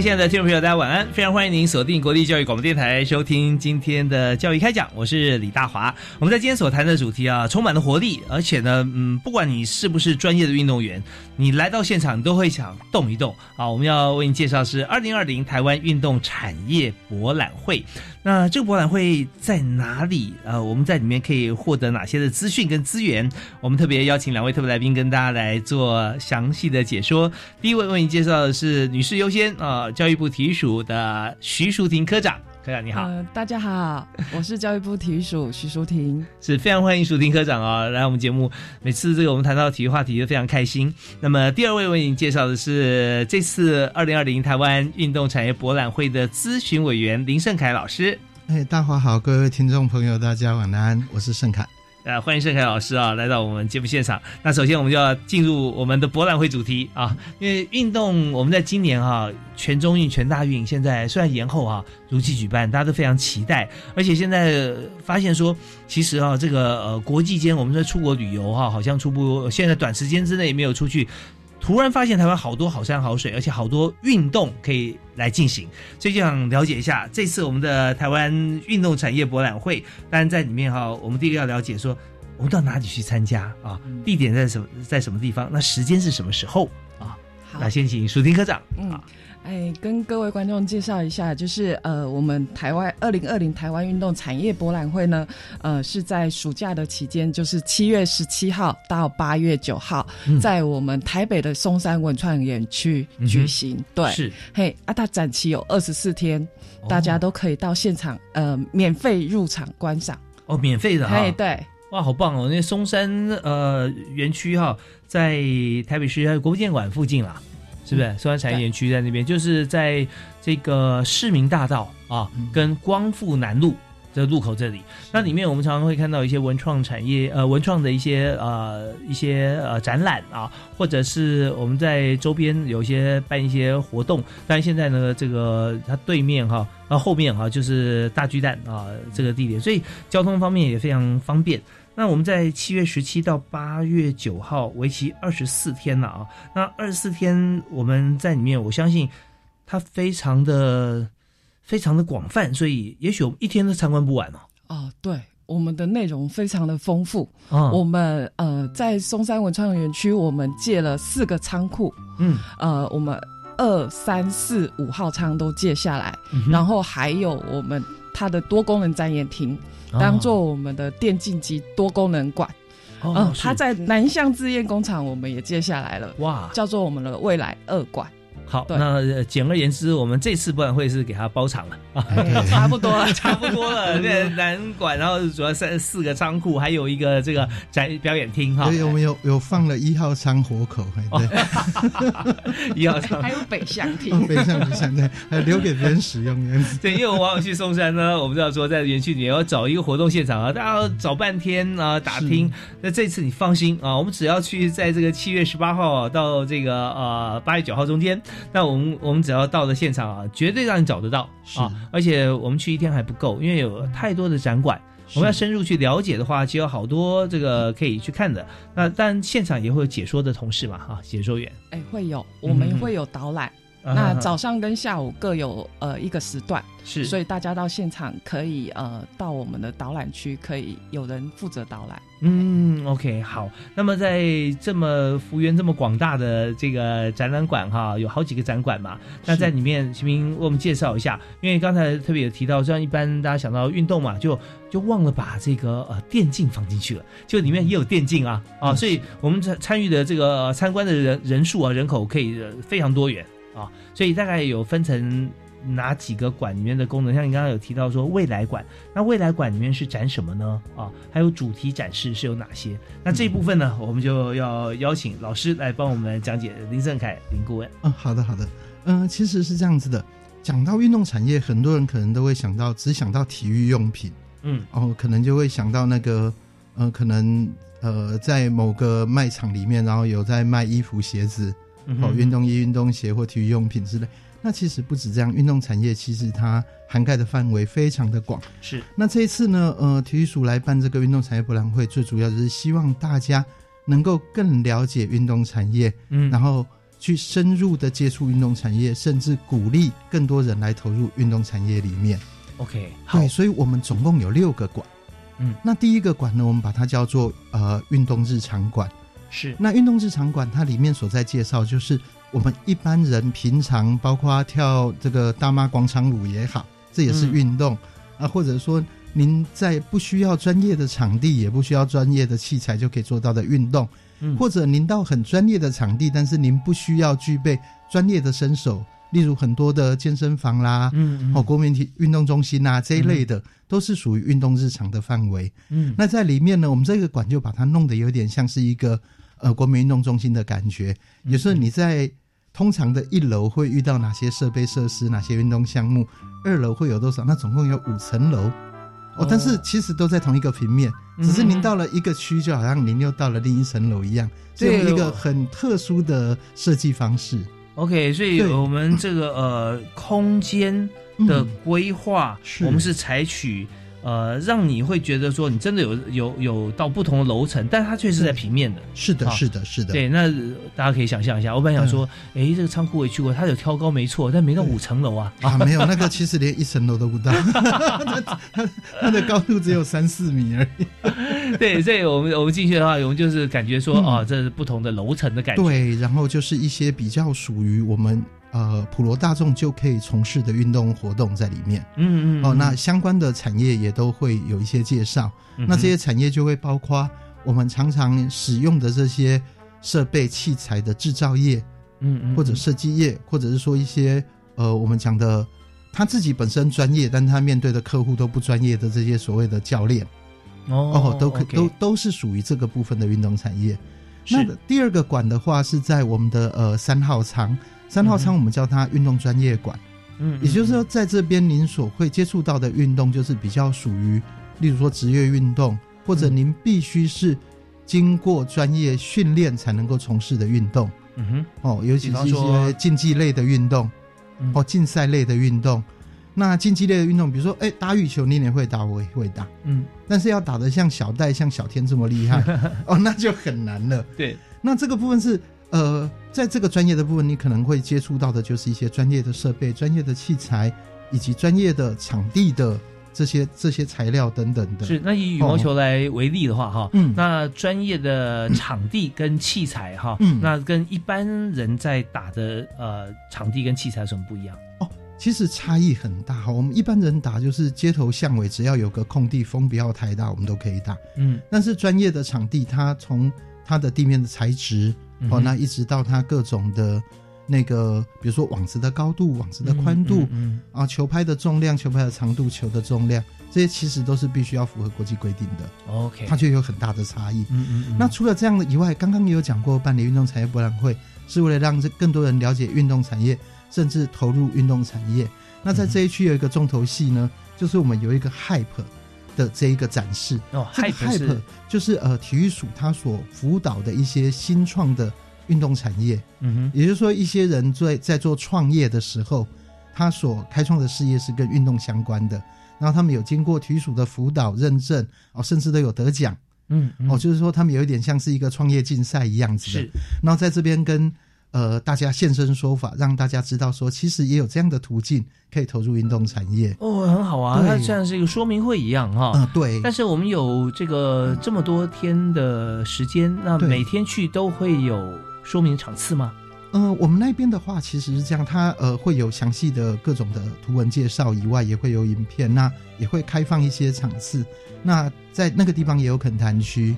亲爱的听众朋友，大家晚安！非常欢迎您锁定国立教育广播电台，收听今天的教育开讲。我是李大华。我们在今天所谈的主题啊，充满了活力，而且呢，嗯，不管你是不是专业的运动员，你来到现场，都会想动一动啊。我们要为您介绍是二零二零台湾运动产业博览会。那这个博览会在哪里？呃，我们在里面可以获得哪些的资讯跟资源？我们特别邀请两位特别来宾跟大家来做详细的解说。第一位为您介绍的是女士优先啊，教育部体育署的徐淑婷科长。科长你好，大家好，我是教育部体育署徐淑婷，是非常欢迎淑婷科长哦来我们节目。每次这个我们谈到体育话题都非常开心。那么第二位为您介绍的是这次二零二零台湾运动产业博览会的咨询委员林胜凯老师。哎，大华好，各位听众朋友，大家晚安，我是盛凯。呃，欢迎盛凯老师啊，来到我们节目现场。那首先我们就要进入我们的博览会主题啊，因为运动我们在今年哈全中运、全大运现在虽然延后啊，如期举办，大家都非常期待。而且现在发现说，其实啊，这个呃国际间我们在出国旅游哈，好像初步现在短时间之内没有出去。突然发现台湾好多好山好水，而且好多运动可以来进行，所以就想了解一下这次我们的台湾运动产业博览会。当然在里面哈，我们第一个要了解说，我们到哪里去参加啊？地点在什么在什么地方？那时间是什么时候啊？好那先请舒婷科长啊。哎，跟各位观众介绍一下，就是呃，我们台湾二零二零台湾运动产业博览会呢，呃，是在暑假的期间，就是七月十七号到八月九号，在我们台北的松山文创园区举行。对，是嘿啊，它展期有二十四天，大家都可以到现场呃免费入场观赏。哦，免费的哈。对，哇，好棒哦！那松山呃园区哈，在台北市国父纪念馆附近啦。是不是？松山产业园区在那边，就是在这个市民大道啊，跟光复南路的路口这里。那里面我们常常会看到一些文创产业，呃，文创的一些呃一些呃展览啊，或者是我们在周边有一些办一些活动。但现在呢，这个它对面哈，然后后面哈就是大巨蛋啊这个地点，所以交通方面也非常方便。那我们在七月十七到八月九号，为期二十四天了啊！那二十四天我们在里面，我相信它非常的、非常的广泛，所以也许我们一天都参观不完哦。哦，对，我们的内容非常的丰富。哦，我们呃在松山文创园区，我们借了四个仓库。嗯，呃，我们二三四五号仓都借下来，然后还有我们它的多功能展演厅。当做我们的电竞级多功能馆，哦，它在南向自验工厂，我们也借下来了，哇，叫做我们的未来二馆。好，那简而言之，我们这次博览会是给他包场了啊，差不多了，差不多了。那南馆，然后主要三四个仓库，还有一个这个展表演厅哈。对，我们有有放了一号仓活口，对，一号仓还有北向厅，北向北向对，还留给别人使用。对，因为我往往去嵩山呢，我们知道说在园区里面要找一个活动现场啊，大家找半天啊，打听。那这次你放心啊，我们只要去在这个七月十八号到这个呃八月九号中间。那我们我们只要到了现场啊，绝对让你找得到啊！而且我们去一天还不够，因为有太多的展馆，我们要深入去了解的话，其实有好多这个可以去看的。那但现场也会有解说的同事嘛，哈，解说员。哎，会有，我们会有导览，那早上跟下午各有呃一个时段，是，所以大家到现场可以呃到我们的导览区，可以有人负责导览。嗯，OK，好。那么在这么幅员这么广大的这个展览馆哈，有好几个展馆嘛。那在里面，秦明为我们介绍一下，因为刚才特别有提到，像一般大家想到运动嘛，就就忘了把这个呃电竞放进去了，就里面也有电竞啊啊，所以我们参参与的这个参观的人人数啊人口可以非常多元。啊，所以大概有分成哪几个馆里面的功能？像你刚刚有提到说未来馆，那未来馆里面是展什么呢？啊，还有主题展示是有哪些？那这一部分呢，我们就要邀请老师来帮我们讲解。林正凯林顾问，嗯，好的好的，嗯，其实是这样子的，讲到运动产业，很多人可能都会想到只想到体育用品，嗯，哦，可能就会想到那个，呃，可能呃，在某个卖场里面，然后有在卖衣服鞋子。哦，运动衣、运动鞋或体育用品之类，那其实不止这样，运动产业其实它涵盖的范围非常的广。是，那这一次呢，呃，体育署来办这个运动产业博览会，最主要就是希望大家能够更了解运动产业，嗯，然后去深入的接触运动产业，甚至鼓励更多人来投入运动产业里面。OK，对，所以我们总共有六个馆，嗯，那第一个馆呢，我们把它叫做呃运动日常馆。是，那运动日常馆它里面所在介绍，就是我们一般人平常，包括跳这个大妈广场舞也好，这也是运动啊，或者说您在不需要专业的场地，也不需要专业的器材就可以做到的运动，或者您到很专业的场地，但是您不需要具备专业的身手，例如很多的健身房啦，嗯，哦，国民体运动中心呐这一类的，都是属于运动日常的范围。嗯，那在里面呢，我们这个馆就把它弄得有点像是一个。呃，国民运动中心的感觉，也是你在通常的一楼会遇到哪些设备设施，哪些运动项目？二楼会有多少？那总共有五层楼哦，但是其实都在同一个平面，只是您到了一个区，就好像您又到了另一层楼一样，这一个很特殊的设计方式。OK，所以我们这个呃空间的规划，我们是采取。呃，让你会觉得说你真的有有有到不同的楼层，但它却是在平面的。是的，是的，是的。对，那大家可以想象一下，我本来想说，哎，这个仓库我也去过，它有挑高没错，但没到五层楼啊。啊，没有，那个其实连一层楼都不到，它它的高度只有三四米而已。对，所以我们我们进去的话，我们就是感觉说，啊，这是不同的楼层的感觉。对，然后就是一些比较属于我们。呃，普罗大众就可以从事的运动活动在里面。嗯嗯。哦，那相关的产业也都会有一些介绍。那这些产业就会包括我们常常使用的这些设备器材的制造业，嗯嗯，或者设计业，或者是说一些呃，我们讲的他自己本身专业，但他面对的客户都不专业的这些所谓的教练。哦，都可都都是属于这个部分的运动产业。那第二个馆的话是在我们的呃三号仓。三号仓我们叫它运动专业馆，嗯，也就是说，在这边您所会接触到的运动，就是比较属于，例如说职业运动，或者您必须是经过专业训练才能够从事的运动，嗯哼，哦，尤其是一些竞技类的运动，哦，竞赛类的运动，那竞技类的运动，比如说，哎，打羽球，你也会打，我也会打，嗯，但是要打得像小戴、像小天这么厉害，哦，那就很难了。对，那这个部分是。呃，在这个专业的部分，你可能会接触到的就是一些专业的设备、专业的器材，以及专业的场地的这些这些材料等等的。是，那以羽毛球来为例的话，哈，嗯，那专业的场地跟器材，哈，嗯，那跟一般人在打的呃场地跟器材有什么不一样？哦，其实差异很大哈。我们一般人打就是街头巷尾，只要有个空地，风不要太大，我们都可以打。嗯，但是专业的场地，它从它的地面的材质。哦，那一直到它各种的，那个，比如说网子的高度、网子的宽度，嗯，啊，球拍的重量、球拍的长度、球的重量，这些其实都是必须要符合国际规定的。OK，它就有很大的差异。嗯嗯。那除了这样的以外，刚刚也有讲过，办理运动产业博览会是为了让这更多人了解运动产业，甚至投入运动产业。那在这一区有一个重头戏呢，就是我们有一个 Hype。的这一个展示。哦，Hype 就是呃体育署它所辅导的一些新创的运动产业，嗯哼，也就是说一些人在在做创业的时候，他所开创的事业是跟运动相关的，然后他们有经过体育署的辅导认证哦，甚至都有得奖，嗯，哦，就是说他们有一点像是一个创业竞赛一样子的，然后在这边跟呃，大家现身说法，让大家知道说，其实也有这样的途径可以投入运动产业。哦，很好啊，它像是一个说明会一样哈。嗯，对。但是我们有这个这么多天的时间，那每天去都会有说明场次吗？嗯，我们那边的话其实是这样，它呃会有详细的各种的图文介绍以外，也会有影片，那也会开放一些场次。那在那个地方也有恳谈区，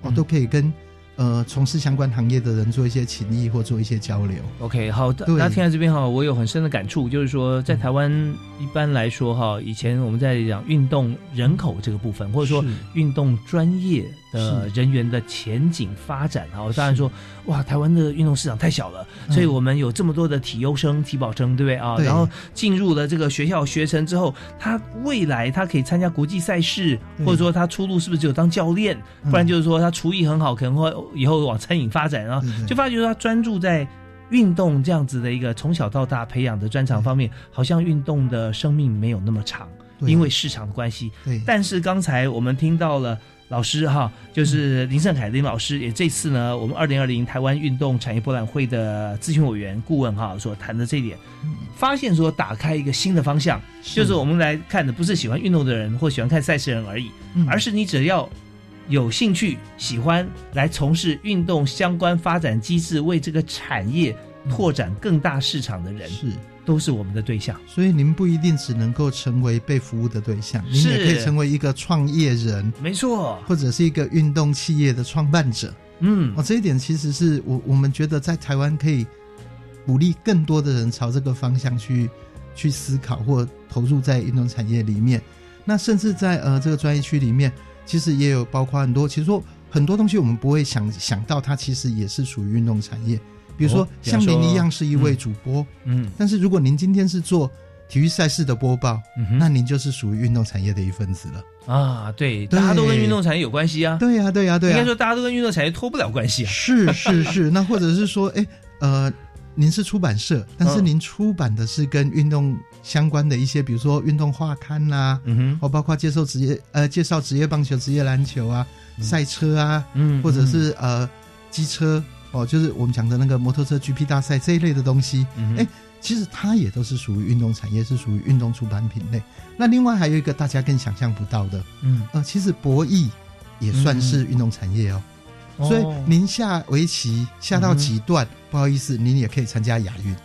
我都可以跟。呃，从事相关行业的人做一些情谊或做一些交流。OK，好，大家听到这边哈，我有很深的感触，就是说，在台湾一般来说哈，以前我们在讲运动人口这个部分，或者说运动专业。的人员的前景发展啊，当然说，哇，台湾的运动市场太小了，所以我们有这么多的体优生、体保生，对不对啊？然后进入了这个学校学成之后，他未来他可以参加国际赛事，或者说他出路是不是只有当教练？不然就是说他厨艺很好，可能会以后往餐饮发展啊。就发觉他专注在运动这样子的一个从小到大培养的专长方面，好像运动的生命没有那么长，因为市场的关系。对，但是刚才我们听到了。老师哈，就是林胜凯林老师，也这次呢，我们二零二零台湾运动产业博览会的咨询委员顾问哈，所谈的这一点，发现说打开一个新的方向，就是我们来看的不是喜欢运动的人或喜欢看赛事人而已，而是你只要有兴趣、喜欢来从事运动相关发展机制，为这个产业拓展更大市场的人是。都是我们的对象，所以您不一定只能够成为被服务的对象，您也可以成为一个创业人，没错，或者是一个运动企业的创办者。嗯，哦，这一点其实是我我们觉得在台湾可以鼓励更多的人朝这个方向去去思考或投入在运动产业里面。那甚至在呃这个专业区里面，其实也有包括很多，其实说很多东西我们不会想想到，它其实也是属于运动产业。比如说，像您一样是一位主播，嗯，但是如果您今天是做体育赛事的播报，那您就是属于运动产业的一份子了啊。对，大家都跟运动产业有关系啊。对呀，对呀，对。应该说，大家都跟运动产业脱不了关系啊。是是是，那或者是说，哎，呃，您是出版社，但是您出版的是跟运动相关的一些，比如说运动画刊呐，嗯哼，或包括介绍职业呃介绍职业棒球、职业篮球啊、赛车啊，嗯，或者是呃机车。哦，就是我们讲的那个摩托车 GP 大赛这一类的东西，哎，其实它也都是属于运动产业，是属于运动出版品类。那另外还有一个大家更想象不到的，嗯，呃，其实博弈也算是运动产业哦。所以您下围棋下到几段，不好意思，您也可以参加亚运。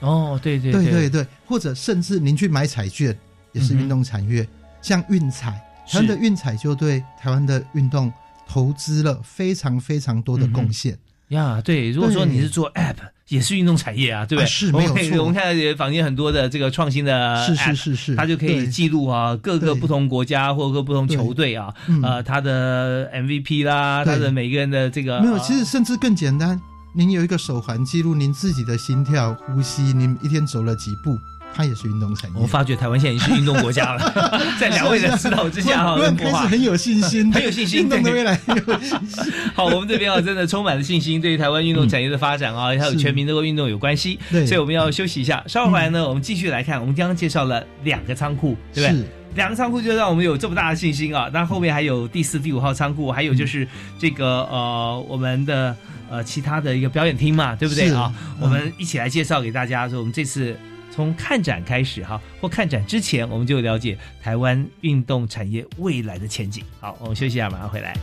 哦，对对对对对，或者甚至您去买彩券也是运动产业，像运彩，台湾的运彩就对台湾的运动投资了非常非常多的贡献。呀，对，如果说你是做 App，也是运动产业啊，对不对？是没有错。我们看到坊间很多的这个创新的，是是是是，它就可以记录啊各个不同国家或各不同球队啊，呃，他的 MVP 啦，他的每个人的这个没有，其实甚至更简单，您有一个手环记录您自己的心跳、呼吸，您一天走了几步。它也是运动产业。我发觉台湾现在已经是运动国家了，在两位的指导之下，哈，开始很有信心，很有信心，运动的未来很有信心。好，我们这边啊，真的充满了信心，对于台湾运动产业的发展啊，还有全民这个运动有关系。对，所以我们要休息一下，稍后回来呢，我们继续来看。我们刚刚介绍了两个仓库，对不对？两个仓库就让我们有这么大的信心啊。那后面还有第四、第五号仓库，还有就是这个呃，我们的呃其他的一个表演厅嘛，对不对啊？我们一起来介绍给大家，说我们这次。从看展开始哈，或看展之前，我们就了解台湾运动产业未来的前景。好，我们休息一下，马上回来。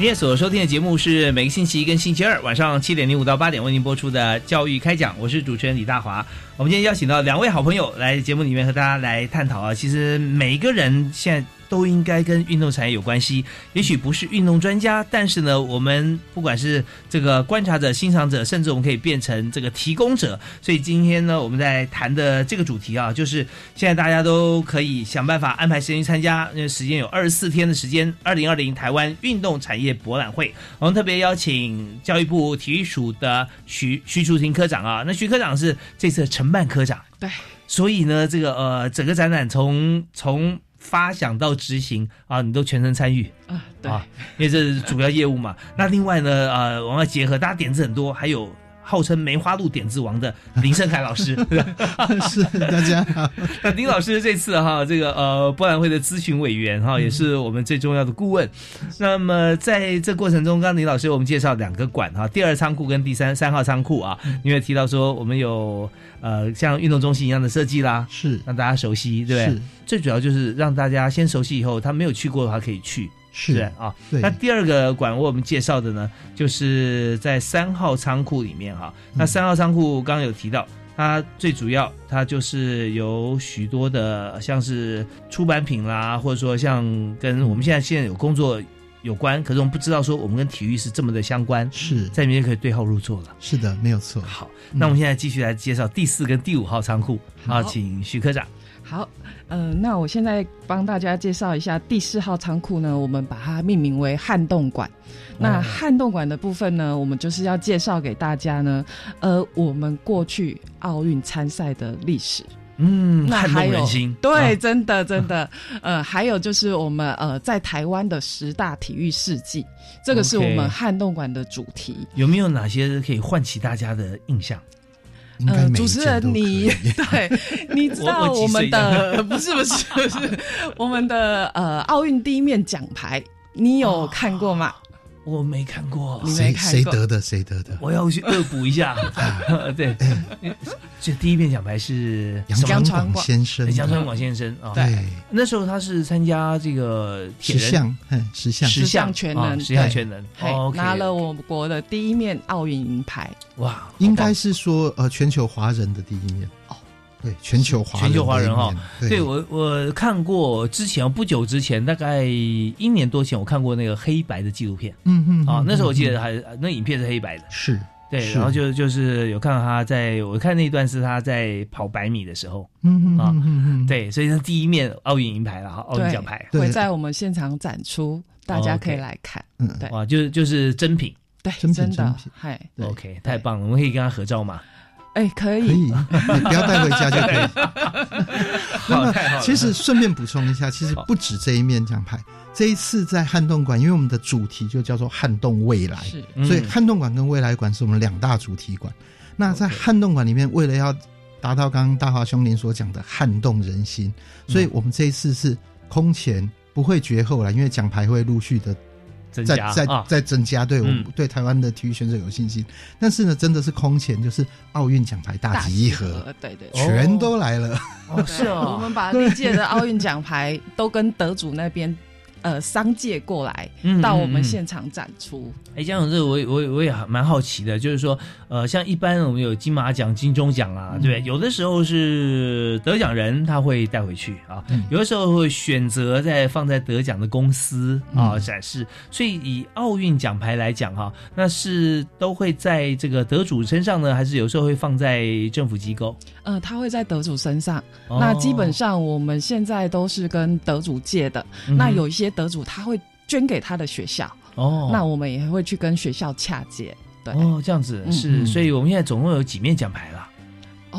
今天所收听的节目是每个星期一跟星期二晚上七点零五到八点为您播出的教育开讲，我是主持人李大华。我们今天邀请到两位好朋友来节目里面和大家来探讨啊，其实每一个人现在。都应该跟运动产业有关系。也许不是运动专家，但是呢，我们不管是这个观察者、欣赏者，甚至我们可以变成这个提供者。所以今天呢，我们在谈的这个主题啊，就是现在大家都可以想办法安排时间去参加。因为时间有二十四天的时间，二零二零台湾运动产业博览会。我们特别邀请教育部体育署的徐徐淑婷科长啊，那徐科长是这次承办科长。对，所以呢，这个呃，整个展览从从发想到执行啊，你都全程参与啊，对，因为这是主要业务嘛。那另外呢，呃，我们要结合大家点子很多，还有。号称梅花鹿点子王的林胜凯老师，是大家好。那林老师这次哈，这个呃博览会的咨询委员哈，也是我们最重要的顾问。那么在这过程中，刚刚林老师我们介绍两个馆哈，第二仓库跟第三三号仓库啊，因为提到说我们有呃像运动中心一样的设计啦，是让大家熟悉，对不对？最主要就是让大家先熟悉，以后他没有去过的话可以去。是啊，那第二个馆为我们介绍的呢，就是在三号仓库里面哈。那三号仓库刚刚有提到，它最主要它就是有许多的像是出版品啦，或者说像跟我们现在现在有工作有关，可是我们不知道说我们跟体育是这么的相关，是在里面可以对号入座了。是的，没有错。好，那我们现在继续来介绍第四跟第五号仓库，好，请徐科长。好，嗯，那我现在帮大家介绍一下第四号仓库呢，我们把它命名为撼动馆。那撼动馆的部分呢，我们就是要介绍给大家呢，呃，我们过去奥运参赛的历史。嗯，那还有对，真的真的，呃，还有就是我们呃在台湾的十大体育事迹，这个是我们撼动馆的主题。有没有哪些可以唤起大家的印象？呃，主持人，你 对，你知道我们的不是不是不是我们的呃奥运第一面奖牌，你有看过吗？我没看过，谁谁得的？谁得的？我要去恶补一下。对，这第一面奖牌是杨传广先生，杨传广先生啊。对，那时候他是参加这个十项，十项十项全能，十项全能，拿了我国的第一面奥运银牌。哇，应该是说呃全球华人的第一面。哦。对，全球华全球华人哈，对。我我看过之前不久之前，大概一年多前，我看过那个黑白的纪录片，嗯嗯，啊，那时候我记得还那影片是黑白的，是对，然后就就是有看到他在我看那一段是他在跑百米的时候，嗯嗯啊，对，所以是第一面奥运银牌了哈，奥运奖牌。会在我们现场展出，大家可以来看，嗯，对，哇，就是就是真品，对，真的，嗨，OK，太棒了，我们可以跟他合照吗？哎，可以，可以，你不要带回家就可以。那么，其实顺便补充一下，其实不止这一面奖牌。这一次在撼动馆，因为我们的主题就叫做“撼动未来”，所以撼动馆跟未来馆是我们两大主题馆。那在撼动馆里面，为了要达到刚刚大华兄您所讲的撼动人心，所以我们这一次是空前不会绝后了，因为奖牌会陆续的。在在在增加，对我们对台湾的体育选手有信心。但是呢，真的是空前，就是奥运奖牌大集合，对对，全都来了。是哦，我们把历届的奥运奖牌都跟得主那边。呃，商界过来到我们现场展出。哎，江总，这我我我也蛮好奇的，就是说，呃，像一般我们有金马奖、金钟奖啊，对不对？有的时候是得奖人他会带回去啊，有的时候会选择在放在得奖的公司啊展示。所以以奥运奖牌来讲哈，那是都会在这个得主身上呢，还是有时候会放在政府机构？呃，他会在得主身上。那基本上我们现在都是跟得主借的。那有一些。得主他会捐给他的学校哦，那我们也会去跟学校洽接，对。哦，这样子是，所以我们现在总共有几面奖牌了。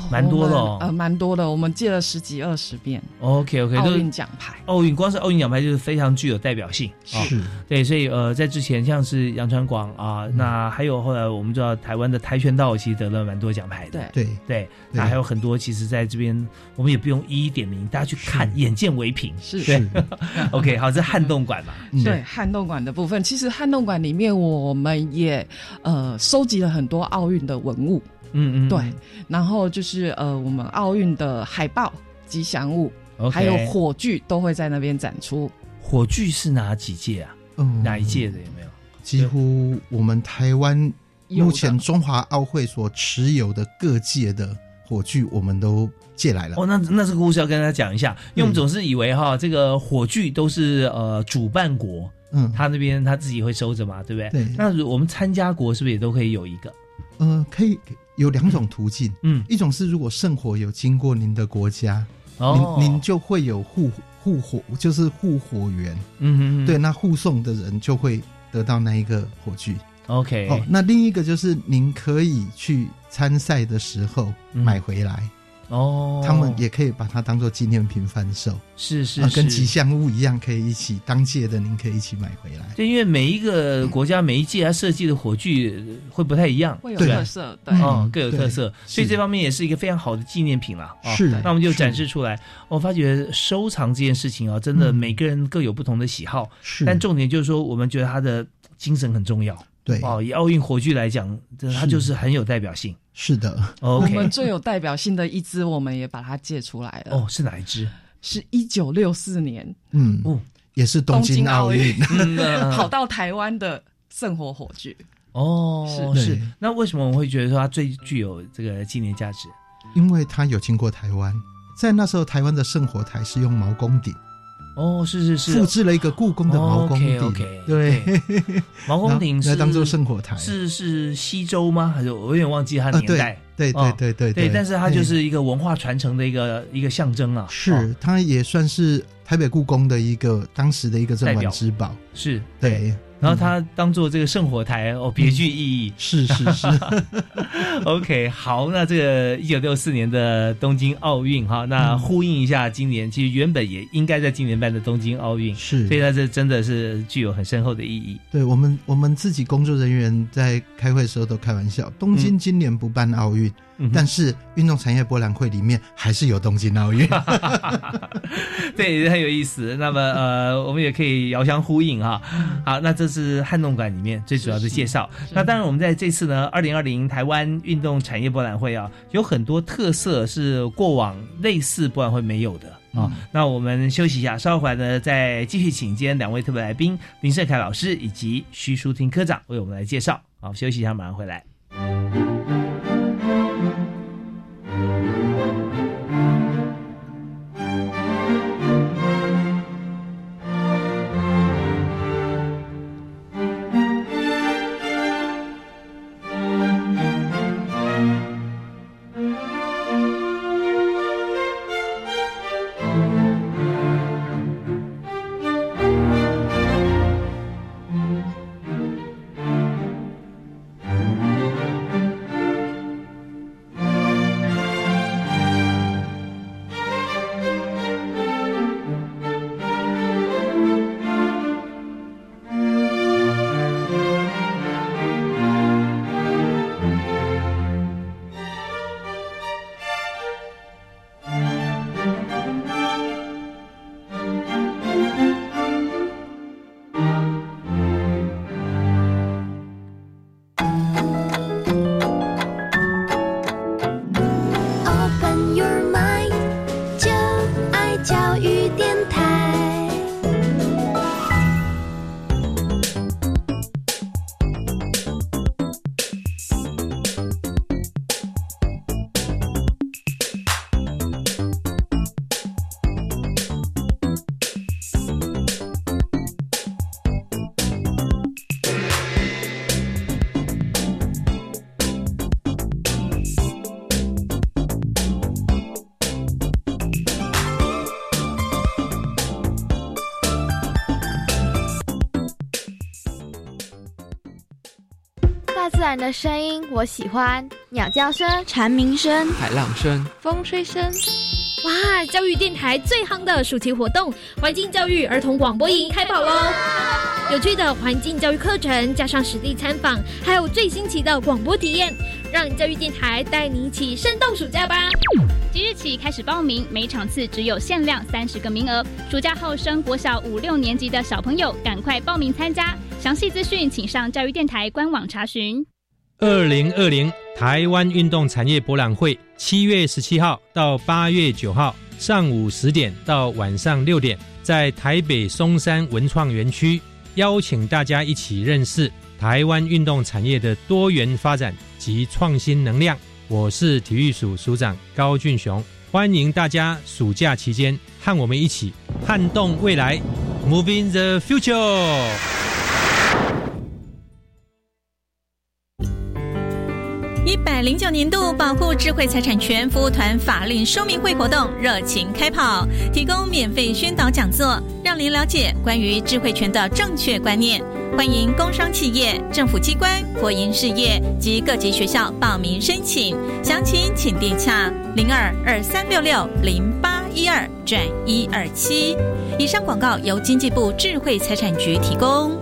蛮多的，呃，蛮多的。我们借了十几二十遍。OK OK，奥运奖牌，奥运光是奥运奖牌就是非常具有代表性。是，对，所以呃，在之前像是杨传广啊，那还有后来我们知道台湾的跆拳道其实得了蛮多奖牌的。对对，那还有很多，其实在这边我们也不用一一点名，大家去看，眼见为凭。是是。OK，好，这撼动馆嘛。对，撼动馆的部分，其实撼动馆里面我们也呃收集了很多奥运的文物。嗯嗯，对，然后就是呃，我们奥运的海报、吉祥物，还有火炬都会在那边展出。火炬是哪几届啊？嗯哪一届的有没有？几乎我们台湾目前中华奥会所持有的各界的火炬，我们都借来了。哦，那那这个故事要跟大家讲一下，因为我们总是以为哈，这个火炬都是呃主办国，嗯，他那边他自己会收着嘛，对不对？对。那我们参加国是不是也都可以有一个？呃，可以有两种途径，嗯，一种是如果圣火有经过您的国家，哦，您您就会有护护火，就是护火员，嗯，对，那护送的人就会得到那一个火炬，OK。哦，那另一个就是您可以去参赛的时候买回来。哦，他们也可以把它当做纪念品贩售，是是，跟吉祥物一样，可以一起当届的，您可以一起买回来。对，因为每一个国家每一届它设计的火炬会不太一样，会有特色，对，哦，各有特色，所以这方面也是一个非常好的纪念品了。是，那我们就展示出来。我发觉收藏这件事情啊，真的每个人各有不同的喜好，是，但重点就是说，我们觉得它的精神很重要。对。哦，以奥运火炬来讲，它就是很有代表性。是的，我们最有代表性的一支，我们也把它借出来了。哦，是哪一支？是一九六四年，嗯，也是东京奥运 跑到台湾的圣火火炬。哦，是是。那为什么我们会觉得说它最具有这个纪念价值？因为它有经过台湾，在那时候台湾的圣火台是用毛公鼎。哦，是是是，复制了一个故宫的毛公鼎，OK，对，毛公鼎是当做圣火台，是是西周吗？还是我有点忘记它年代？对对对对对，但是它就是一个文化传承的一个一个象征啊，是它也算是台北故宫的一个当时的一个镇馆之宝，是对。然后它当做这个圣火台哦，别具意义。是是是。OK，好，那这个一九六四年的东京奥运哈，那呼应一下今年，其实原本也应该在今年办的东京奥运，是，所以它这真的是具有很深厚的意义。对我们，我们自己工作人员在开会的时候都开玩笑，东京今年不办奥运。但是运动产业博览会里面还是有东京奥运，对，很有意思。那么呃，我们也可以遥相呼应哈。好，那这是汉动馆里面最主要的介绍。那当然，我们在这次呢，二零二零台湾运动产业博览会啊，有很多特色是过往类似博览会没有的啊。那我们休息一下，稍后回来呢，再继续请今天两位特别来宾林胜凯老师以及徐淑婷科长为我们来介绍。好，休息一下，马上回来。的声音我喜欢，鸟叫声、蝉鸣声、海浪声、风吹声。哇！教育电台最夯的暑期活动——环境教育儿童广播营开跑喽！有趣的环境教育课程，加上实地参访，还有最新奇的广播体验，让教育电台带你一起生动暑假吧！即日起开始报名，每场次只有限量三十个名额。暑假后升国小五六年级的小朋友，赶快报名参加！详细资讯请上教育电台官网查询。二零二零台湾运动产业博览会，七月十七号到八月九号，上午十点到晚上六点，在台北松山文创园区。邀请大家一起认识台湾运动产业的多元发展及创新能量。我是体育署署长高俊雄，欢迎大家暑假期间和我们一起撼动未来，Moving the Future。零九年度保护智慧财产权服务团法令说明会活动热情开跑，提供免费宣导讲座，让您了解关于智慧权的正确观念。欢迎工商企业、政府机关、国营事业及各级学校报名申请，详情请电洽零二二三六六零八一二转一二七。以上广告由经济部智慧财产局提供。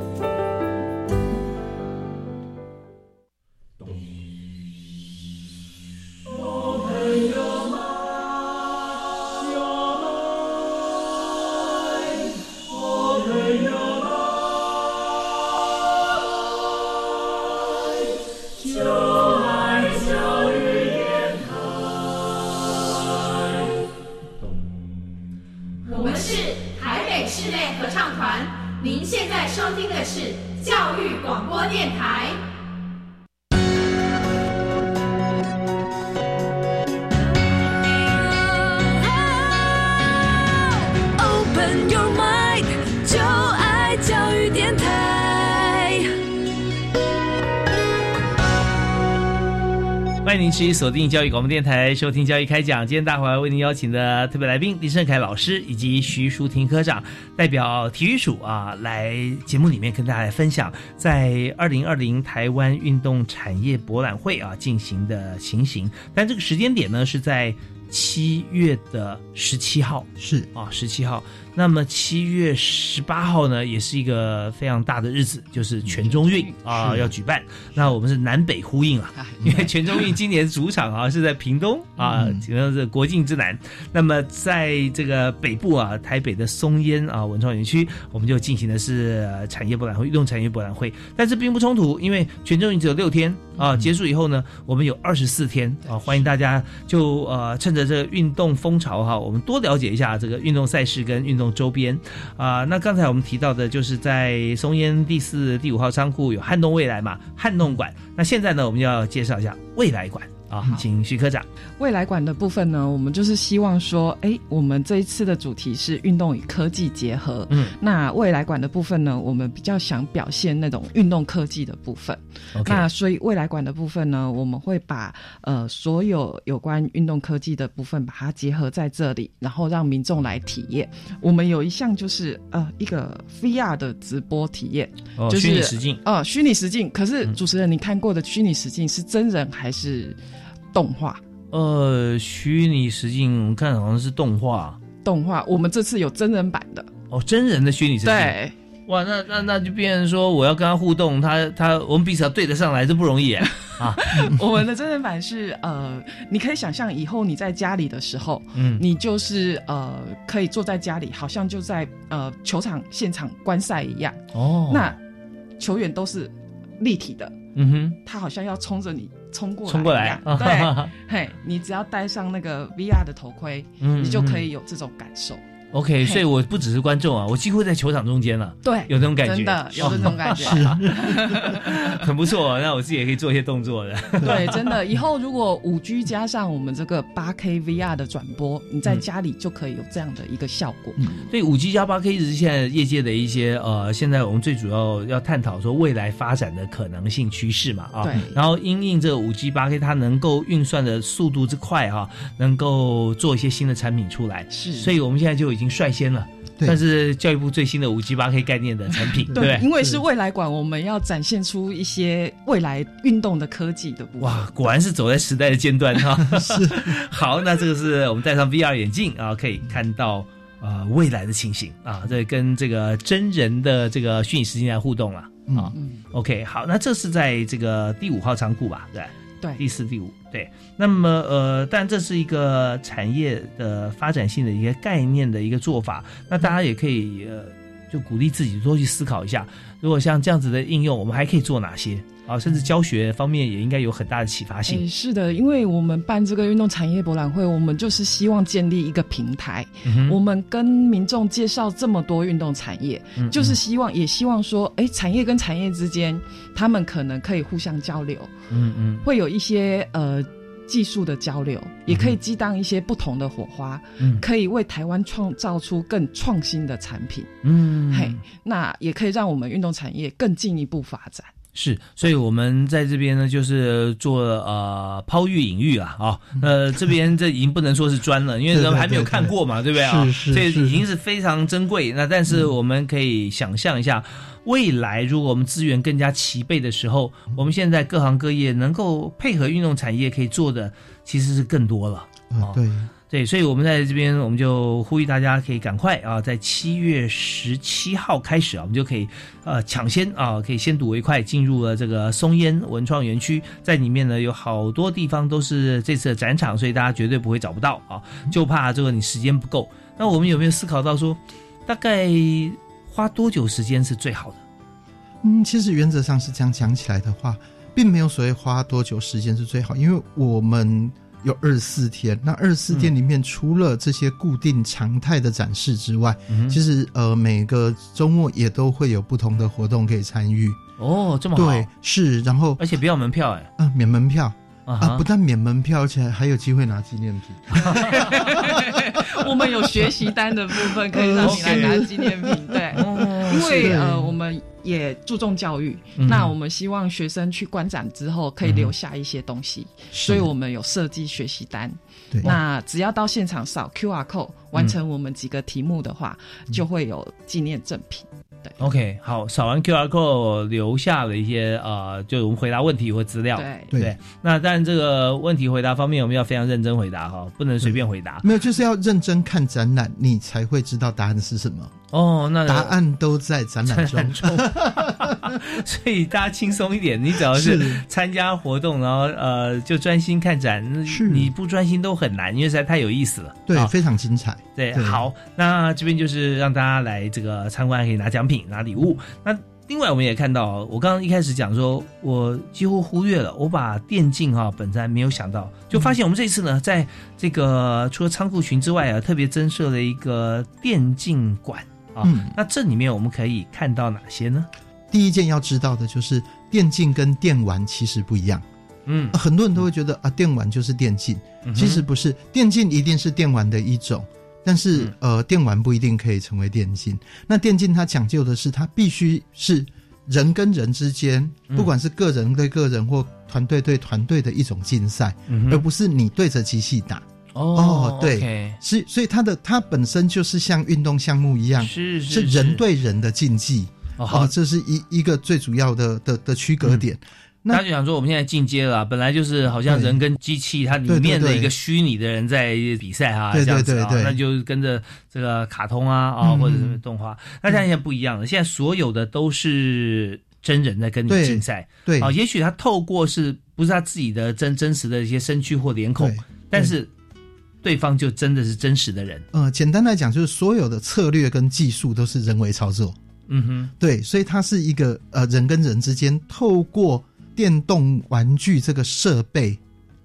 gente. 锁定教育广播电台，收听教育开讲。今天大华为您邀请的特别来宾李胜凯老师以及徐淑婷科长，代表体育署啊，来节目里面跟大家来分享，在二零二零台湾运动产业博览会啊进行的情形。但这个时间点呢，是在七月的十七号，是啊，十七号。那么七月十八号呢，也是一个非常大的日子，就是全中运啊要举办。那我们是南北呼应啊，因为全中运今年主场啊是在屏东啊，主要是国境之南。那么在这个北部啊，台北的松烟啊文创园区，我们就进行的是产业博览会、运动产业博览会。但是并不冲突，因为全中运只有六天啊，结束以后呢，我们有二十四天啊，欢迎大家就呃趁着这个运动风潮哈，我们多了解一下这个运动赛事跟运。动周边啊，那刚才我们提到的，就是在松烟第四、第五号仓库有撼动未来嘛，撼动馆。那现在呢，我们要介绍一下未来馆。啊，请徐科长。未来馆的部分呢，我们就是希望说，哎，我们这一次的主题是运动与科技结合。嗯，那未来馆的部分呢，我们比较想表现那种运动科技的部分。那所以未来馆的部分呢，我们会把呃所有有关运动科技的部分把它结合在这里，然后让民众来体验。我们有一项就是呃一个 VR 的直播体验，就是虚拟实境。呃，虚拟实境。可是主持人，你看过的虚拟实境是真人还是？动画，呃，虚拟实境，我们看好像是动画。动画，我们这次有真人版的。哦，真人的虚拟实境。对，哇，那那那就变成说，我要跟他互动，他他我们彼此要对得上来，这不容易 啊。我们的真人版是呃，你可以想象以后你在家里的时候，嗯，你就是呃，可以坐在家里，好像就在呃球场现场观赛一样。哦，那球员都是立体的。嗯哼，他好像要冲着你。冲过来，冲过来，对，嘿，你只要戴上那个 VR 的头盔，你就可以有这种感受。OK，所以我不只是观众啊，我几乎在球场中间了。对，有那种感觉，真的有这种感觉，是 很不错。那我自己也可以做一些动作的。对，真的，以后如果五 G 加上我们这个八 K VR 的转播，你在家里就可以有这样的一个效果。所以五 G 加八 K 一直是现在业界的一些呃，现在我们最主要要探讨说未来发展的可能性趋势嘛啊。对。然后因应这五 G 八 K 它能够运算的速度之快哈，能够做一些新的产品出来。是。所以我们现在就已经率先了。算是教育部最新的五 G 八 K 概念的产品，对，因为是未来馆，我们要展现出一些未来运动的科技的部分。哇，果然是走在时代的尖端哈。是，好，那这个是我们戴上 VR 眼镜啊，可以看到呃未来的情形啊，这跟这个真人的这个虚拟实境来互动了啊。OK，好，那这是在这个第五号仓库吧？对。对，第四、第五，对。那么，呃，但这是一个产业的发展性的一个概念的一个做法。那大家也可以，呃，就鼓励自己多去思考一下，如果像这样子的应用，我们还可以做哪些？啊，甚至教学方面也应该有很大的启发性。是的，因为我们办这个运动产业博览会，我们就是希望建立一个平台，我们跟民众介绍这么多运动产业，就是希望也希望说，哎，产业跟产业之间，他们可能可以互相交流，嗯嗯，会有一些呃。技术的交流也可以激荡一些不同的火花，嗯，可以为台湾创造出更创新的产品，嗯，嘿，那也可以让我们运动产业更进一步发展。是，所以我们在这边呢，就是做呃抛玉引玉啊，啊，呃，这边这已经不能说是砖了，因为 人还没有看过嘛，对不对啊？是是，这已经是非常珍贵。那但是我们可以想象一下。未来，如果我们资源更加齐备的时候，我们现在各行各业能够配合运动产业可以做的，其实是更多了。啊，对对，所以我们在这边，我们就呼吁大家可以赶快啊，在七月十七号开始啊，我们就可以呃抢先啊，可以先睹为快，进入了这个松烟文创园区，在里面呢有好多地方都是这次的展场，所以大家绝对不会找不到啊，就怕这个你时间不够。那我们有没有思考到说，大概？花多久时间是最好的？嗯，其实原则上是这样讲起来的话，并没有所谓花多久时间是最好，因为我们有二十四天。那二十四天里面，除了这些固定常态的展示之外，其实呃每个周末也都会有不同的活动可以参与。哦，这么好，对，是，然后而且不要门票，哎，啊，免门票。啊！不但免门票，而且还有机会拿纪念品。我们有学习单的部分可以让你来 拿纪念品，对，因为呃，我们也注重教育，那我们希望学生去观展之后可以留下一些东西，所以我们有设计学习单。那只要到现场扫 Q R code 完成我们几个题目的话，就会有纪念赠品。对，OK，好，扫完 QR code 留下了一些呃，就我们回答问题或资料。对对，那但这个问题回答方面，我们要非常认真回答哈，不能随便回答。没有，就是要认真看展览，你才会知道答案是什么。哦，那答案都在展览中，所以大家轻松一点。你只要是参加活动，然后呃，就专心看展。是，你不专心都很难，因为实在太有意思了。对，非常精彩。对，好，那这边就是让大家来这个参观，可以拿奖品、拿礼物。那另外我们也看到，我刚刚一开始讲说，我几乎忽略了，我把电竞哈本身没有想到，就发现我们这次呢，在这个除了仓库群之外啊，特别增设了一个电竞馆。嗯，那这里面我们可以看到哪些呢？第一件要知道的就是电竞跟电玩其实不一样。嗯，很多人都会觉得啊，电玩就是电竞，其实不是，电竞一定是电玩的一种，但是呃，电玩不一定可以成为电竞。那电竞它讲究的是，它必须是人跟人之间，不管是个人对个人或团队对团队的一种竞赛，而不是你对着机器打。哦，对，是，所以它的它本身就是像运动项目一样，是是人对人的竞技，哦，这是一一个最主要的的的区隔点。那就想说，我们现在进阶了，本来就是好像人跟机器，它里面的一个虚拟的人在比赛哈，这样子啊，那就跟着这个卡通啊啊或者什么动画，那现在不一样了，现在所有的都是真人在跟你竞赛，对。啊，也许他透过是不是他自己的真真实的一些身躯或脸孔，但是。对方就真的是真实的人。呃，简单来讲，就是所有的策略跟技术都是人为操作。嗯哼，对，所以它是一个呃人跟人之间透过电动玩具这个设备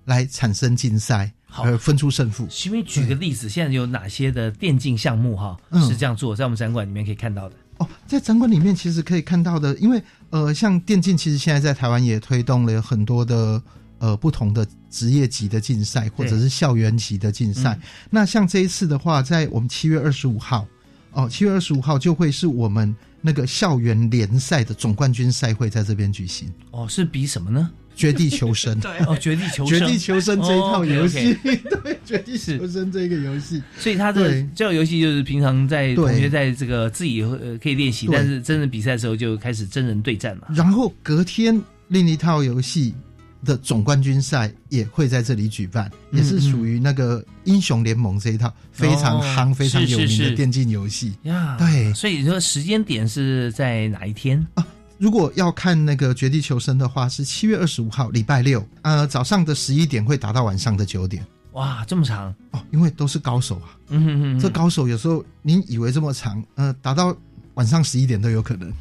来产生竞赛，而分出胜负。请你举个例子，现在有哪些的电竞项目哈是这样做，在我们展馆里面可以看到的？哦，在展馆里面其实可以看到的，因为呃，像电竞其实现在在台湾也推动了很多的。呃，不同的职业级的竞赛，或者是校园级的竞赛。那像这一次的话，在我们七月二十五号，哦，七月二十五号就会是我们那个校园联赛的总冠军赛会在这边举行。哦，是比什么呢？绝地求生。对，哦，绝地求生，绝地求生这一套游戏，对，绝地求生这个游戏。所以，他的这个游戏就是平常在同学在这个自己呃可以练习，但是真正比赛的时候就开始真人对战嘛。然后隔天另一套游戏。的总冠军赛也会在这里举办，也是属于那个英雄联盟这一套非常夯、非常有名的电竞游戏呀。对，所以说时间点是在哪一天啊？如果要看那个《绝地求生》的话，是七月二十五号，礼拜六，呃，早上的十一点会打到晚上的九点。哇，这么长哦！因为都是高手啊。嗯哼哼，这高手有时候您以为这么长，呃，打到晚上十一点都有可能，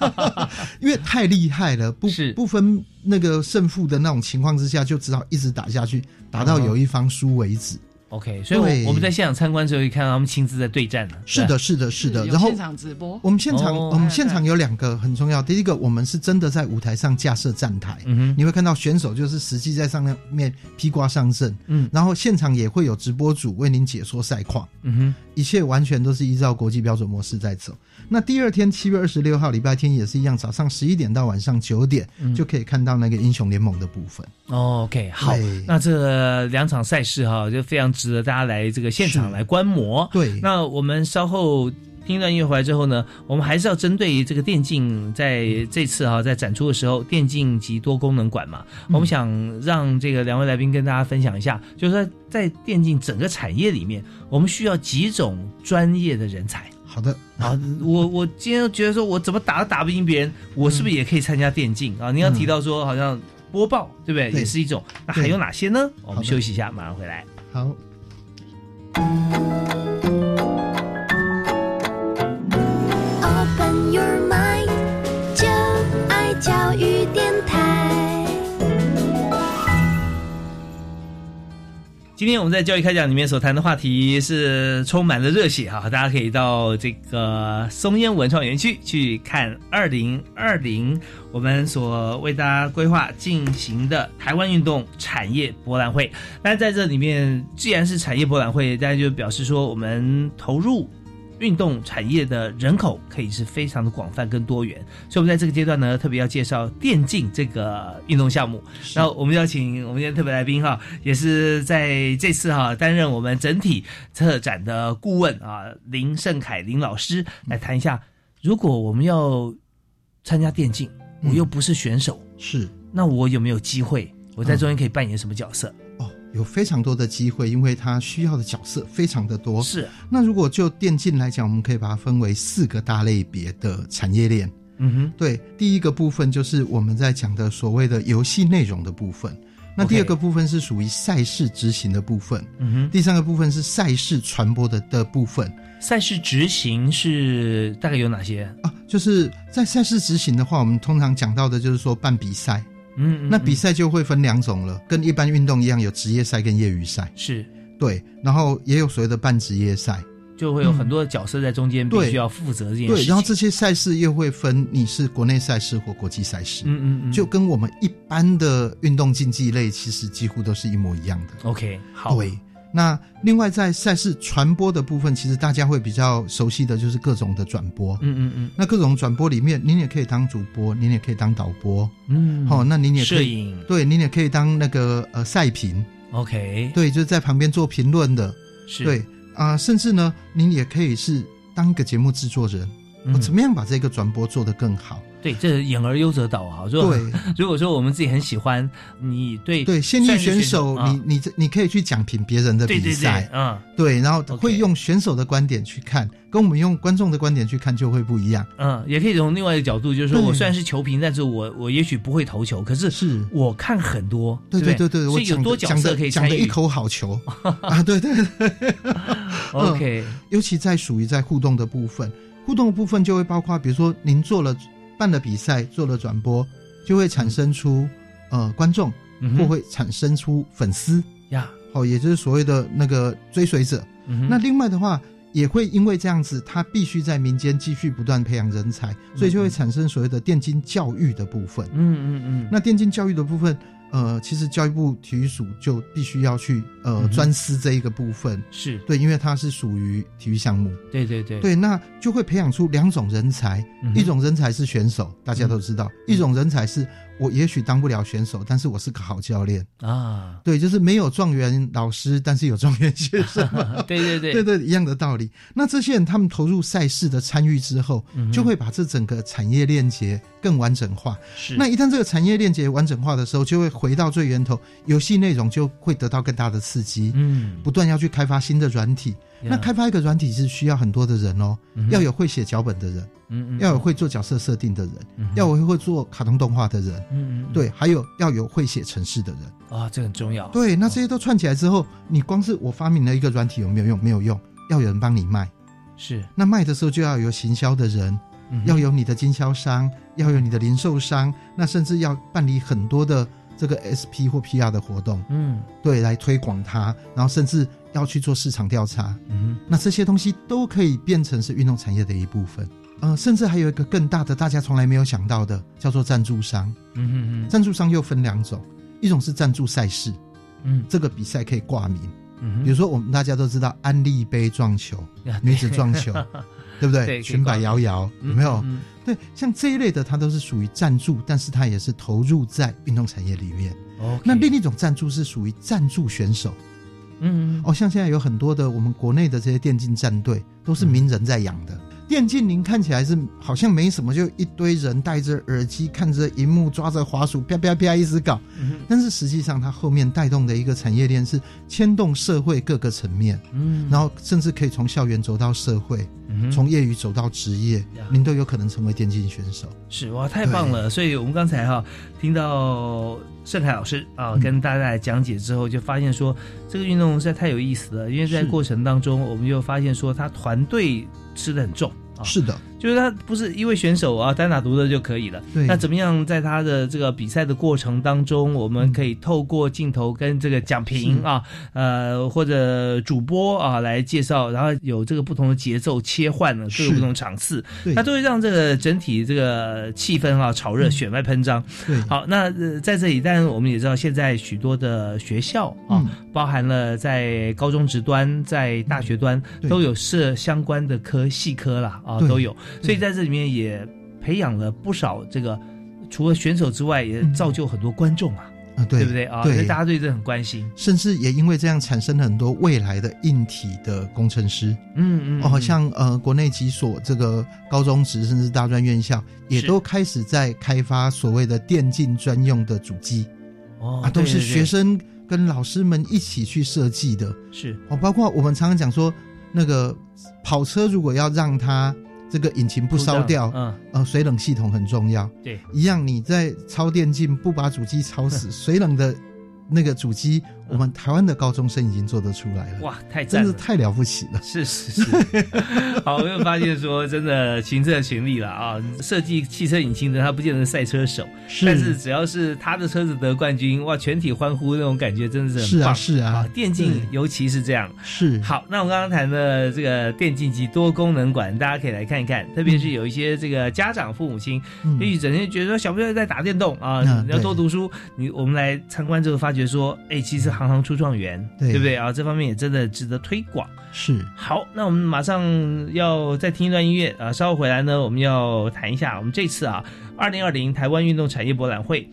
因为太厉害了，不不分那个胜负的那种情况之下，就只好一直打下去，打到有一方输为止。OK，所以我们在现场参观时候，可以看到他们亲自在对战了。是的，是的，是的。然后现场直播，我们现场我们现场有两个很重要。第一个，我们是真的在舞台上架设站台，嗯你会看到选手就是实际在上面披挂上阵，嗯，然后现场也会有直播组为您解说赛况，嗯哼，一切完全都是依照国际标准模式在走。那第二天七月二十六号礼拜天也是一样，早上十一点到晚上九点就可以看到那个英雄联盟的部分。OK，好，那这两场赛事哈就非常值得大家来这个现场来观摩。对，那我们稍后听一段音乐回来之后呢，我们还是要针对这个电竞在这次哈在展出的时候，电竞及多功能馆嘛，我们想让这个两位来宾跟大家分享一下，就是说在电竞整个产业里面，我们需要几种专业的人才。好的啊，我我今天觉得说，我怎么打都打不赢别人，我是不是也可以参加电竞啊？您要提到说，好像播报对不对？也是一种。那还有哪些呢？我们休息一下，马上回来。好。今天我们在教育开讲里面所谈的话题是充满了热血哈，大家可以到这个松烟文创园区去看二零二零我们所为大家规划进行的台湾运动产业博览会。那在这里面，既然是产业博览会，大家就表示说我们投入。运动产业的人口可以是非常的广泛跟多元，所以我们在这个阶段呢，特别要介绍电竞这个运动项目。然后我们邀请我们今天特别来宾哈，也是在这次哈担任我们整体策展的顾问啊，林盛凯林老师来谈一下，如果我们要参加电竞，我又不是选手，是那我有没有机会？我在中间可以扮演什么角色？有非常多的机会，因为它需要的角色非常的多。是。那如果就电竞来讲，我们可以把它分为四个大类别的产业链。嗯哼。对，第一个部分就是我们在讲的所谓的游戏内容的部分。那第二个部分是属于赛事执行的部分。嗯哼。第三个部分是赛事传播的的部分。赛事执行是大概有哪些啊？就是在赛事执行的话，我们通常讲到的就是说办比赛。嗯，那比赛就会分两种了，跟一般运动一样，有职业赛跟业余赛。是，对，然后也有所谓的半职业赛，就会有很多角色在中间，必须要负责这件事。对，然后这些赛事又会分你是国内赛事或国际赛事。嗯嗯嗯，就跟我们一般的运动竞技类其实几乎都是一模一样的。OK，好。对。那另外在赛事传播的部分，其实大家会比较熟悉的就是各种的转播。嗯嗯嗯。那各种转播里面，您也可以当主播，您也可以当导播。嗯。好，那您也可以对，您也可以当那个呃赛评。OK。对，就是在旁边做评论的。是。对啊，甚至呢，您也可以是当一个节目制作人，我怎么样把这个转播做得更好？对，这演而优则导啊！对，如果说我们自己很喜欢，你对对，现役选手，你你这你可以去讲评别人的比赛，嗯，对，然后会用选手的观点去看，跟我们用观众的观点去看就会不一样。嗯，也可以从另外一个角度，就是说我虽然是球评，但是我我也许不会投球，可是是我看很多，对对对对，所以有多角色可以讲的一口好球 啊！对对对，OK，尤其在属于在互动的部分，互动的部分就会包括，比如说您做了。办了比赛，做了转播，就会产生出呃观众，或会产生出粉丝呀，哦，也就是所谓的那个追随者。那另外的话，也会因为这样子，他必须在民间继续不断培养人才，所以就会产生所谓的电竞教育的部分。嗯嗯嗯。那电竞教育的部分。呃，其实教育部体育署就必须要去呃专司这一个部分，是。对，因为它是属于体育项目。对对对，对，那就会培养出两种人才，一种人才是选手，大家都知道；一种人才是我也许当不了选手，但是我是个好教练啊。对，就是没有状元老师，但是有状元学生。对 对对，对对，一样的道理。那这些人他们投入赛事的参与之后，就会把这整个产业链接更完整化。是，那一旦这个产业链接完整化的时候，就会。回到最源头，游戏内容就会得到更大的刺激。嗯，不断要去开发新的软体。那开发一个软体是需要很多的人哦，要有会写脚本的人，嗯嗯，要有会做角色设定的人，要有会做卡通动画的人，嗯嗯，对，还有要有会写程式的人。啊，这很重要。对，那这些都串起来之后，你光是我发明了一个软体有没有用？没有用，要有人帮你卖。是，那卖的时候就要有行销的人，要有你的经销商，要有你的零售商，那甚至要办理很多的这个 SP 或 PR 的活动，嗯，对，来推广它，然后甚至要去做市场调查，嗯，那这些东西都可以变成是运动产业的一部分。呃，甚至还有一个更大的，大家从来没有想到的，叫做赞助商。嗯嗯嗯，赞助商又分两种，一种是赞助赛事，嗯，这个比赛可以挂名，嗯，比如说我们大家都知道安利杯撞球，女子撞球，对不对？裙摆摇摇，有没有？对，像这一类的，它都是属于赞助，但是它也是投入在运动产业里面。哦，那另一种赞助是属于赞助选手，嗯，哦，像现在有很多的我们国内的这些电竞战队，都是名人在养的。电竞您看起来是好像没什么，就一堆人戴着耳机看着荧幕，抓着滑鼠啪啪啪一直搞。但是实际上，它后面带动的一个产业链是牵动社会各个层面，嗯，然后甚至可以从校园走到社会，从业余走到职业，您都有可能成为电竞选手。是哇，太棒了！所以我们刚才哈听到盛凯老师啊跟大家讲解之后，就发现说这个运动实在太有意思了，因为在过程当中，我们又发现说他团队吃的很重。是的。就是他不是一位选手啊，单打独斗就可以了。对。那怎么样在他的这个比赛的过程当中，我们可以透过镜头跟这个讲评啊，呃，或者主播啊来介绍，然后有这个不同的节奏切换呢各个不同场次，那都会让这个整体这个气氛啊炒热、血脉喷张。对。好，那在这里，当然我们也知道，现在许多的学校啊，包含了在高中职端、在大学端都有设相关的科系科啦啊，都有。所以在这里面也培养了不少这个，除了选手之外，也造就很多观众啊，啊，对不对啊？所以大家对这很关心，甚至也因为这样产生了很多未来的硬体的工程师。嗯嗯，哦，像呃国内几所这个高中职甚至大专院校，也都开始在开发所谓的电竞专用的主机。哦，啊，都是学生跟老师们一起去设计的。是哦，包括我们常常讲说，那个跑车如果要让它。这个引擎不烧掉，嗯，呃，水冷系统很重要。对，一样你在超电竞不把主机超死，水冷的那个主机。我们台湾的高中生已经做得出来了，哇，太真是太了不起了！是是是，好，我又发现说，真的群策群力了啊！设计汽车引擎的他不见得是赛车手，但是只要是他的车子得冠军，哇，全体欢呼那种感觉真的是很棒，是啊，电竞尤其是这样。是好，那我们刚刚谈的这个电竞及多功能馆，大家可以来看一看，特别是有一些这个家长父母亲，也许整天觉得说小朋友在打电动啊，你要多读书，你我们来参观之后发觉说，哎，其实。行行出状元，对不对啊？这方面也真的值得推广。是好，那我们马上要再听一段音乐啊！稍后回来呢，我们要谈一下我们这次啊，二零二零台湾运动产业博览会，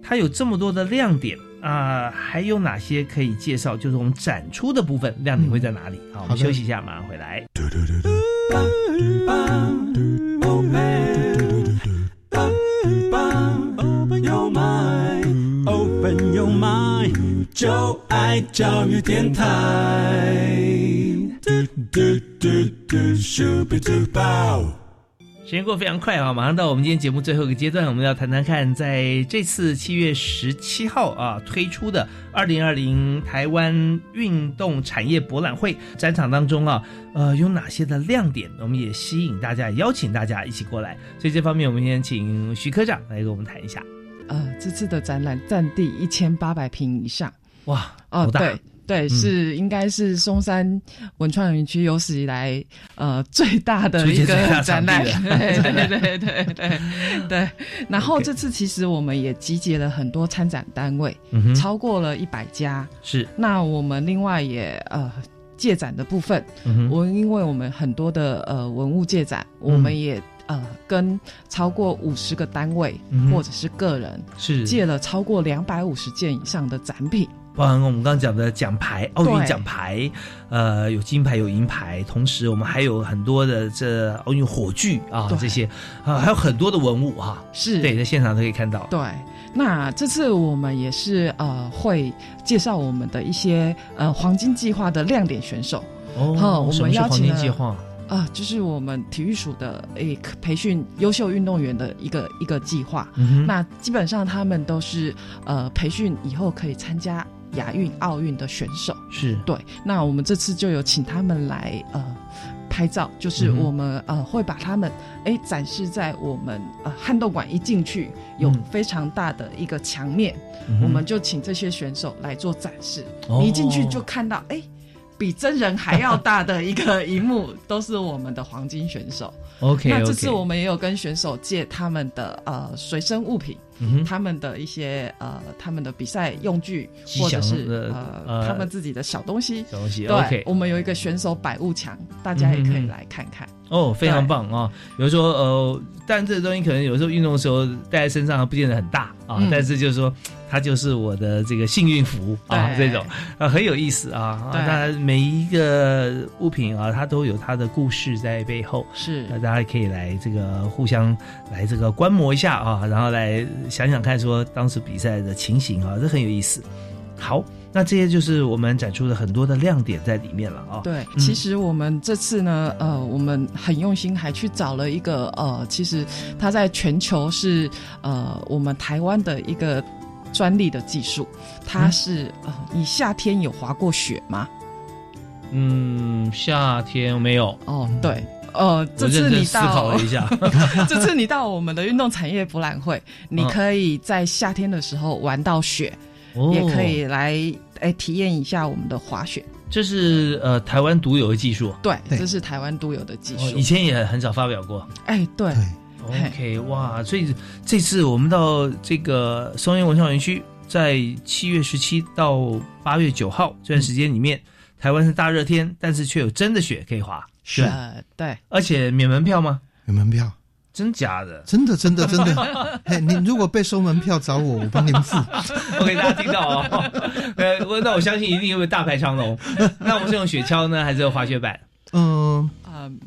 它有这么多的亮点啊，还有哪些可以介绍？就是我们展出的部分亮点会在哪里？好，我们休息一下，马上回来。就爱教育电台。时间过非常快啊，马上到我们今天节目最后一个阶段，我们要谈谈看，在这次七月十七号啊推出的二零二零台湾运动产业博览会展场当中啊，呃，有哪些的亮点？我们也吸引大家，邀请大家一起过来。所以这方面，我们先请徐科长来跟我们谈一下。呃，这次的展览占地一千八百平以上。哇，哦，对对，是应该是松山文创园区有史以来呃最大的一个展览，对对对对对对。然后这次其实我们也集结了很多参展单位，超过了一百家。是，那我们另外也呃借展的部分，我因为我们很多的呃文物借展，我们也呃跟超过五十个单位或者是个人是。借了超过两百五十件以上的展品。包含我们刚刚讲的奖牌，奥运奖牌，呃，有金牌有银牌，同时我们还有很多的这奥运火炬啊，这些啊，还有很多的文物哈，是对，在现场都可以看到。对，那这次我们也是呃，会介绍我们的一些呃黄金计划的亮点选手哦，我们邀请计划啊，就是我们体育署的诶培训优秀运动员的一个一个计划。嗯那基本上他们都是呃培训以后可以参加。亚运、奥运的选手是对，那我们这次就有请他们来呃拍照，就是我们呃会把他们哎展示在我们呃撼动馆一进去有非常大的一个墙面，我们就请这些选手来做展示。你一进去就看到哎。比真人还要大的一个荧幕，都是我们的黄金选手。OK，那这次我们也有跟选手借他们的呃随身物品，他们的一些呃他们的比赛用具，或者是呃他们自己的小东西。小东西，OK，我们有一个选手百物墙，大家也可以来看看。哦，非常棒啊！比如说呃，但这个东西可能有时候运动的时候带在身上不见得很大啊，但是就是说。它就是我的这个幸运符啊，这种啊很有意思啊。那每一个物品啊，它都有它的故事在背后。是，那大家可以来这个互相来这个观摩一下啊，然后来想想看说当时比赛的情形啊，这很有意思。好，那这些就是我们展出的很多的亮点在里面了啊。对，其实我们这次呢，呃，我们很用心，还去找了一个呃，其实它在全球是呃，我们台湾的一个。专利的技术，它是呃，你夏天有滑过雪吗？嗯，夏天没有。哦，对，呃，这次你思考了一下，这次你到我们的运动产业博览会，你可以在夏天的时候玩到雪，也可以来哎体验一下我们的滑雪。这是呃台湾独有的技术，对，这是台湾独有的技术，以前也很少发表过。哎，对。OK，哇！所以这次我们到这个松烟文创园区，在七月十七到八月九号这段时间里面，台湾是大热天，但是却有真的雪可以滑。是，对，而且免门票吗？免门票？真假的？真的，真的，真的。嘿，你如果被收门票找我，我帮你们付。OK，大家听到哦。呃，那我相信一定会大排长龙。那我们是用雪橇呢，还是用滑雪板？嗯。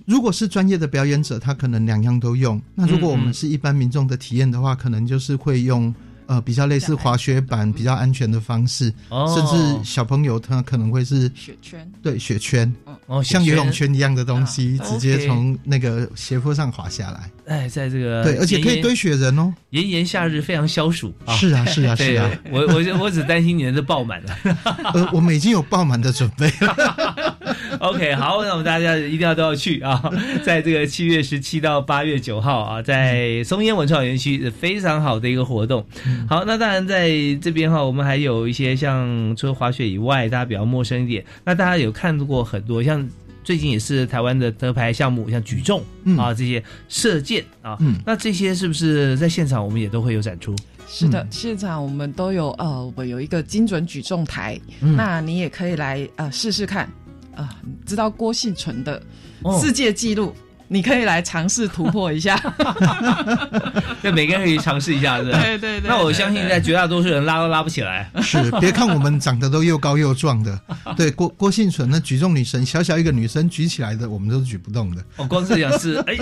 如果是专业的表演者，他可能两样都用。那如果我们是一般民众的体验的话，可能就是会用呃比较类似滑雪板、比较安全的方式，甚至小朋友他可能会是雪圈，对雪圈，哦，像游泳圈一样的东西，直接从那个斜坡上滑下来。哎，在这个对，而且可以堆雪人哦。炎炎夏日非常消暑。是啊，是啊，是啊。我我我只担心你的爆满了。呃，我们已经有爆满的准备了。OK，好，那我们大家一定要都要去啊，在这个七月十七到八月九号啊，在松烟文创园区非常好的一个活动。好，那当然在这边哈，我们还有一些像除了滑雪以外，大家比较陌生一点。那大家有看过很多像最近也是台湾的得牌项目，像举重啊这些射箭啊，那这些是不是在现场我们也都会有展出？是的，现场我们都有呃，我有一个精准举重台，那你也可以来呃试试看。啊，知道郭幸存的世界纪录，你可以来尝试突破一下。就每个人可以尝试一下，是吧？对对对。那我相信，在绝大多数人拉都拉不起来。是，别看我们长得都又高又壮的，对郭郭幸存那举重女神，小小一个女生举起来的，我们都是举不动的。我光是想是哎。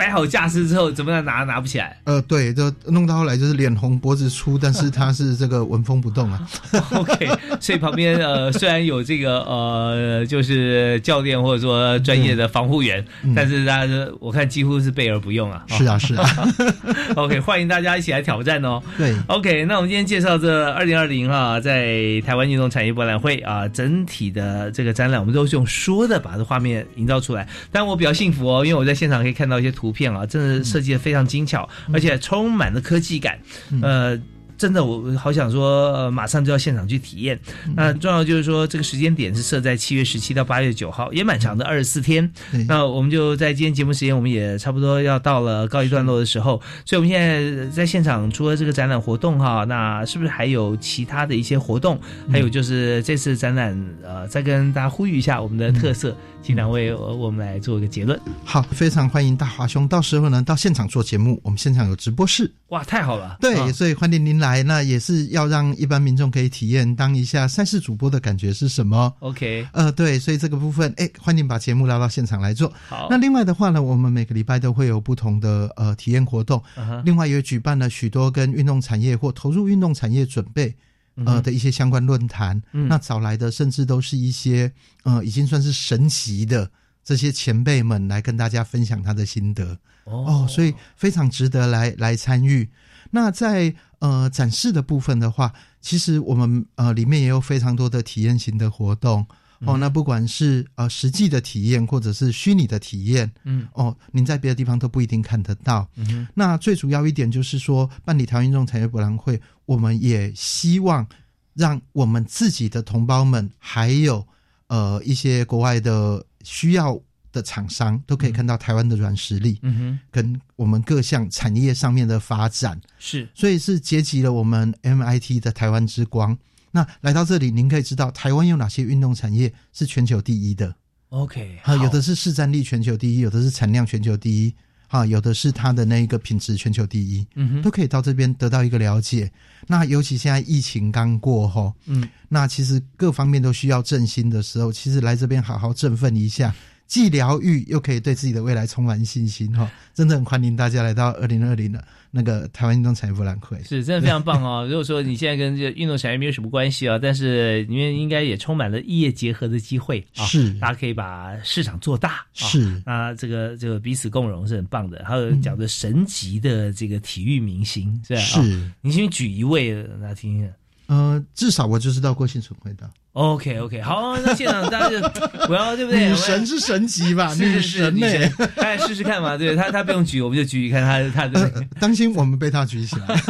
摆好架势之后，怎么样拿拿不起来？呃，对，就弄到后来就是脸红脖子粗，但是他是这个纹风不动啊。OK，所以旁边呃虽然有这个呃就是教练或者说专业的防护员，但是大家我看几乎是备而不用啊。是啊，是啊。OK，欢迎大家一起来挑战哦。对，OK，那我们今天介绍这二零二零啊，在台湾运动产业博览会啊，整体的这个展览，我们都是用说的把这画面营造出来。但我比较幸福哦，因为我在现场可以看到一些图。图片啊，真的设计的非常精巧，而且充满了科技感，呃。真的，我好想说，呃马上就要现场去体验。那重要就是说，这个时间点是设在七月十七到八月九号，也蛮长的，二十四天。那我们就在今天节目时间，我们也差不多要到了告一段落的时候。所以，我们现在在现场除了这个展览活动哈，那是不是还有其他的一些活动？还有就是这次展览，呃，再跟大家呼吁一下我们的特色，请两位我们来做一个结论。好，非常欢迎大华兄，到时候呢到现场做节目，我们现场有直播室。哇，太好了！对，所以欢迎您来。来，那也是要让一般民众可以体验当一下赛事主播的感觉是什么？OK，呃，对，所以这个部分，哎，欢迎把节目拉到现场来做。好，那另外的话呢，我们每个礼拜都会有不同的呃体验活动，另外也举办了许多跟运动产业或投入运动产业准备呃的一些相关论坛。那找来的甚至都是一些呃已经算是神奇的这些前辈们来跟大家分享他的心得哦，所以非常值得来来参与。那在呃展示的部分的话，其实我们呃里面也有非常多的体验型的活动。哦，那不管是呃实际的体验，或者是虚拟的体验，嗯，哦，您在别的地方都不一定看得到。嗯那最主要一点就是说，办理台湾运动产业博览会，我们也希望让我们自己的同胞们，还有呃一些国外的需要的厂商，都可以看到台湾的软实力，嗯哼，跟我们各项产业上面的发展。是，所以是结集了我们 MIT 的台湾之光。那来到这里，您可以知道台湾有哪些运动产业是全球第一的。OK，好，有的是市占率全球第一，有的是产量全球第一，啊，有的是它的那一个品质全球第一，嗯哼，都可以到这边得到一个了解。那尤其现在疫情刚过后，嗯，那其实各方面都需要振兴的时候，其实来这边好好振奋一下，既疗愈又可以对自己的未来充满信心哈，真的很欢迎大家来到二零二零的那个台湾运动产业博览会，是真的非常棒哦。如果说你现在跟这个运动产业没有什么关系啊，但是因为应该也充满了异业结合的机会啊，是大家可以把市场做大，是啊，这个这个彼此共荣是很棒的。还有讲的神级的这个体育明星是吧？是，你先举一位来听听。呃，至少我就知道郭信存会的。OK OK，好，那现场大家就 我要对不对？女神是神级吧？是是神女神呢？哎，试试看嘛。对他他不用举，我们就举一看他他的。呃当心我们被他举起来。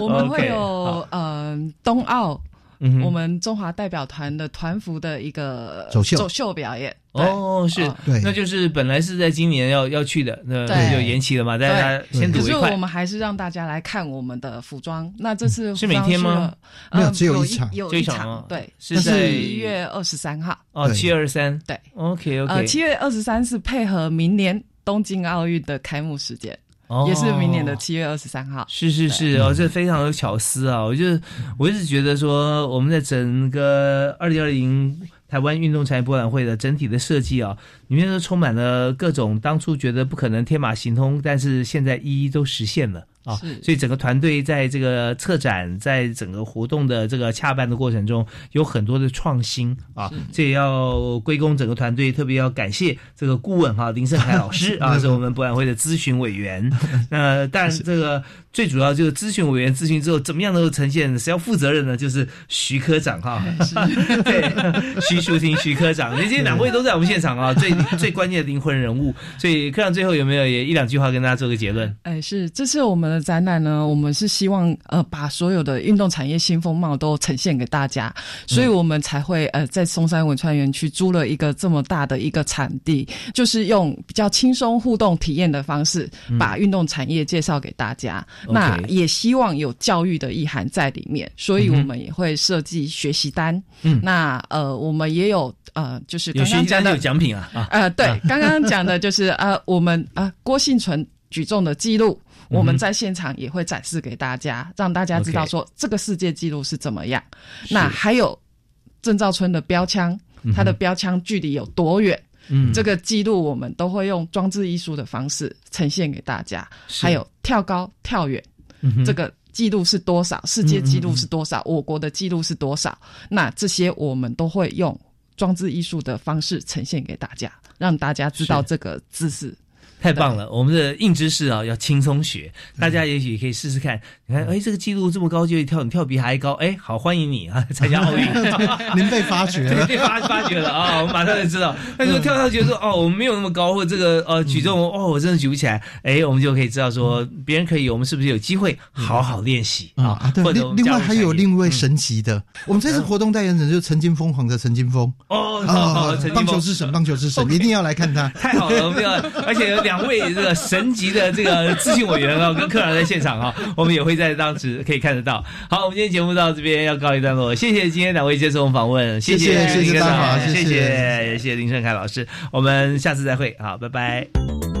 我们会有呃冬奥，嗯我们中华代表团的团服的一个走秀走秀表演。哦，是哦，对那就是本来是在今年要要去的，那对就延期了嘛。大家先可赌一块。是我们还是让大家来看我们的服装。那这次是每天吗？没有只有一场有一场，对，是在一月二十三号。哦，对七二三。对，OK 呃，OK，七月二十三是配合明年东京奥运的开幕时间，也是明年的七月二十三号。是是是哦，这非常有巧思啊！我就我一直觉得说，我们在整个二零二零台湾运动产业博览会的整体的设计啊，里面都充满了各种当初觉得不可能天马行空，但是现在一一都实现了。啊，是所以整个团队在这个策展，在整个活动的这个洽办的过程中，有很多的创新啊，这也要归功整个团队，特别要感谢这个顾问哈林胜凯 老师啊，是我们博览会的咨询委员。那当然，这个最主要就是咨询委员咨询之后，怎么样能够呈现，谁要负责任呢？就是徐科长哈，对，徐淑婷徐科长，这些两位都在我们现场啊，最 最关键的灵魂人物。所以科长最后有没有也一两句话跟大家做个结论？哎，是，这次我们的展览呢，我们是希望呃把所有的运动产业新风貌都呈现给大家，所以我们才会呃在松山文创园区租了一个这么大的一个场地，就是用比较轻松互动体验的方式，把运动产业介绍给大家。那也希望有教育的意涵在里面，所以我们也会设计学习单。嗯那呃我们也有呃就是有刚刚讲的学习单就有奖品啊啊！呃，对，刚刚讲的就是呃，我们呃郭幸存举重的记录，我们在现场也会展示给大家，让大家知道说这个世界纪录是怎么样。那还有郑兆春的标枪，它的标枪距离有多远？嗯，这个记录我们都会用装置艺术的方式呈现给大家。还有跳高、跳远，嗯这个记录是多少？世界纪录是多少？我国的记录是多少？那这些我们都会用装置艺术的方式呈现给大家，让大家知道这个知识。太棒了！我们的硬知识啊，要轻松学，大家也许可以试试看。你看，哎，这个记录这么高，就跳，你跳比还高，哎，好，欢迎你啊，参加奥运。您被发掘了，被发发掘了啊！我们马上就知道。但是我跳上去说，哦，我们没有那么高，或者这个呃举重，哦，我真的举不起来。哎，我们就可以知道说，别人可以，我们是不是有机会好好练习啊？啊，对另另外还有另一位神奇的，我们这次活动代言人就是曾经疯狂的陈金峰哦，棒球之神，棒球之神，一定要来看他。太好了，我们要，而且有两位这个神级的这个咨询委员啊，跟客人在现场啊，我们也会在当时可以看得到。好，我们今天节目到这边要告一段落，谢谢今天两位接受我们访问，谢谢谢谢大华谢谢谢谢谢谢林胜凯老师，我们下次再会，好，拜拜。